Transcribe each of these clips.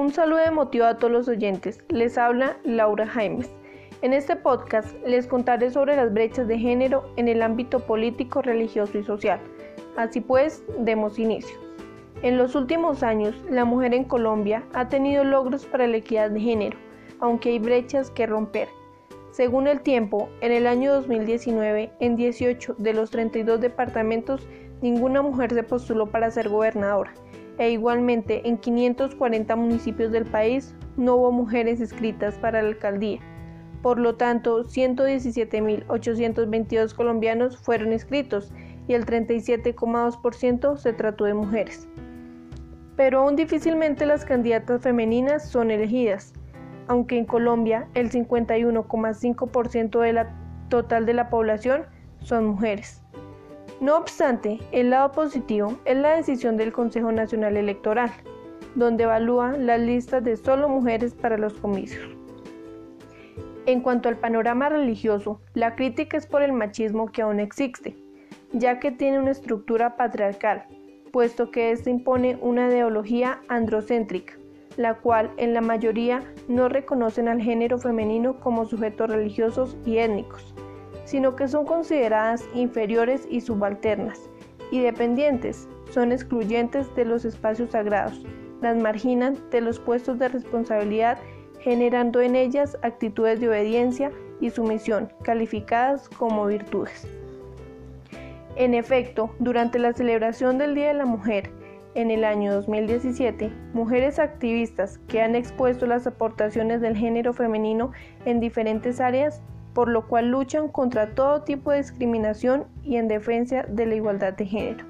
Un saludo emotivo a todos los oyentes. Les habla Laura Jaimes. En este podcast les contaré sobre las brechas de género en el ámbito político, religioso y social. Así pues, demos inicio. En los últimos años, la mujer en Colombia ha tenido logros para la equidad de género, aunque hay brechas que romper. Según el tiempo, en el año 2019, en 18 de los 32 departamentos, ninguna mujer se postuló para ser gobernadora e igualmente en 540 municipios del país no hubo mujeres inscritas para la alcaldía. Por lo tanto, 117.822 colombianos fueron inscritos y el 37,2% se trató de mujeres. Pero aún difícilmente las candidatas femeninas son elegidas, aunque en Colombia el 51,5% de la total de la población son mujeres. No obstante, el lado positivo es la decisión del Consejo Nacional Electoral, donde evalúa las listas de solo mujeres para los comicios. En cuanto al panorama religioso, la crítica es por el machismo que aún existe, ya que tiene una estructura patriarcal, puesto que éste impone una ideología androcéntrica, la cual en la mayoría no reconocen al género femenino como sujetos religiosos y étnicos sino que son consideradas inferiores y subalternas, y dependientes, son excluyentes de los espacios sagrados, las marginan de los puestos de responsabilidad, generando en ellas actitudes de obediencia y sumisión, calificadas como virtudes. En efecto, durante la celebración del Día de la Mujer, en el año 2017, mujeres activistas que han expuesto las aportaciones del género femenino en diferentes áreas por lo cual luchan contra todo tipo de discriminación y en defensa de la igualdad de género.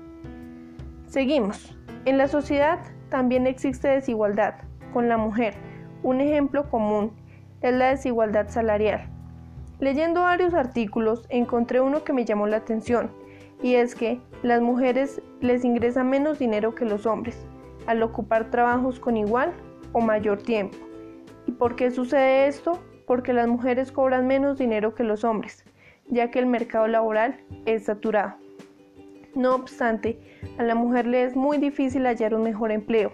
Seguimos. En la sociedad también existe desigualdad con la mujer. Un ejemplo común es la desigualdad salarial. Leyendo varios artículos encontré uno que me llamó la atención y es que las mujeres les ingresan menos dinero que los hombres al ocupar trabajos con igual o mayor tiempo. ¿Y por qué sucede esto? porque las mujeres cobran menos dinero que los hombres, ya que el mercado laboral es saturado. No obstante, a la mujer le es muy difícil hallar un mejor empleo,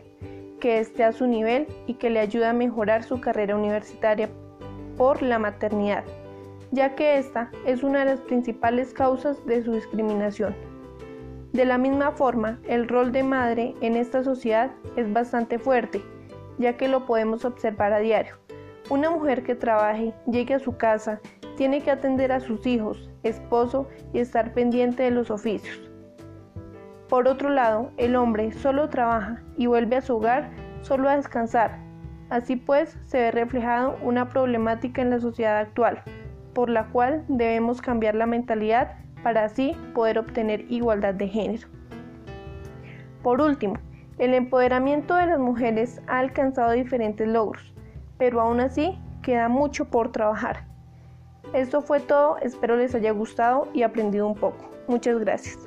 que esté a su nivel y que le ayude a mejorar su carrera universitaria por la maternidad, ya que esta es una de las principales causas de su discriminación. De la misma forma, el rol de madre en esta sociedad es bastante fuerte, ya que lo podemos observar a diario. Una mujer que trabaje, llegue a su casa, tiene que atender a sus hijos, esposo y estar pendiente de los oficios. Por otro lado, el hombre solo trabaja y vuelve a su hogar solo a descansar. Así pues, se ve reflejado una problemática en la sociedad actual, por la cual debemos cambiar la mentalidad para así poder obtener igualdad de género. Por último, el empoderamiento de las mujeres ha alcanzado diferentes logros pero aún así queda mucho por trabajar. Esto fue todo, espero les haya gustado y aprendido un poco. Muchas gracias.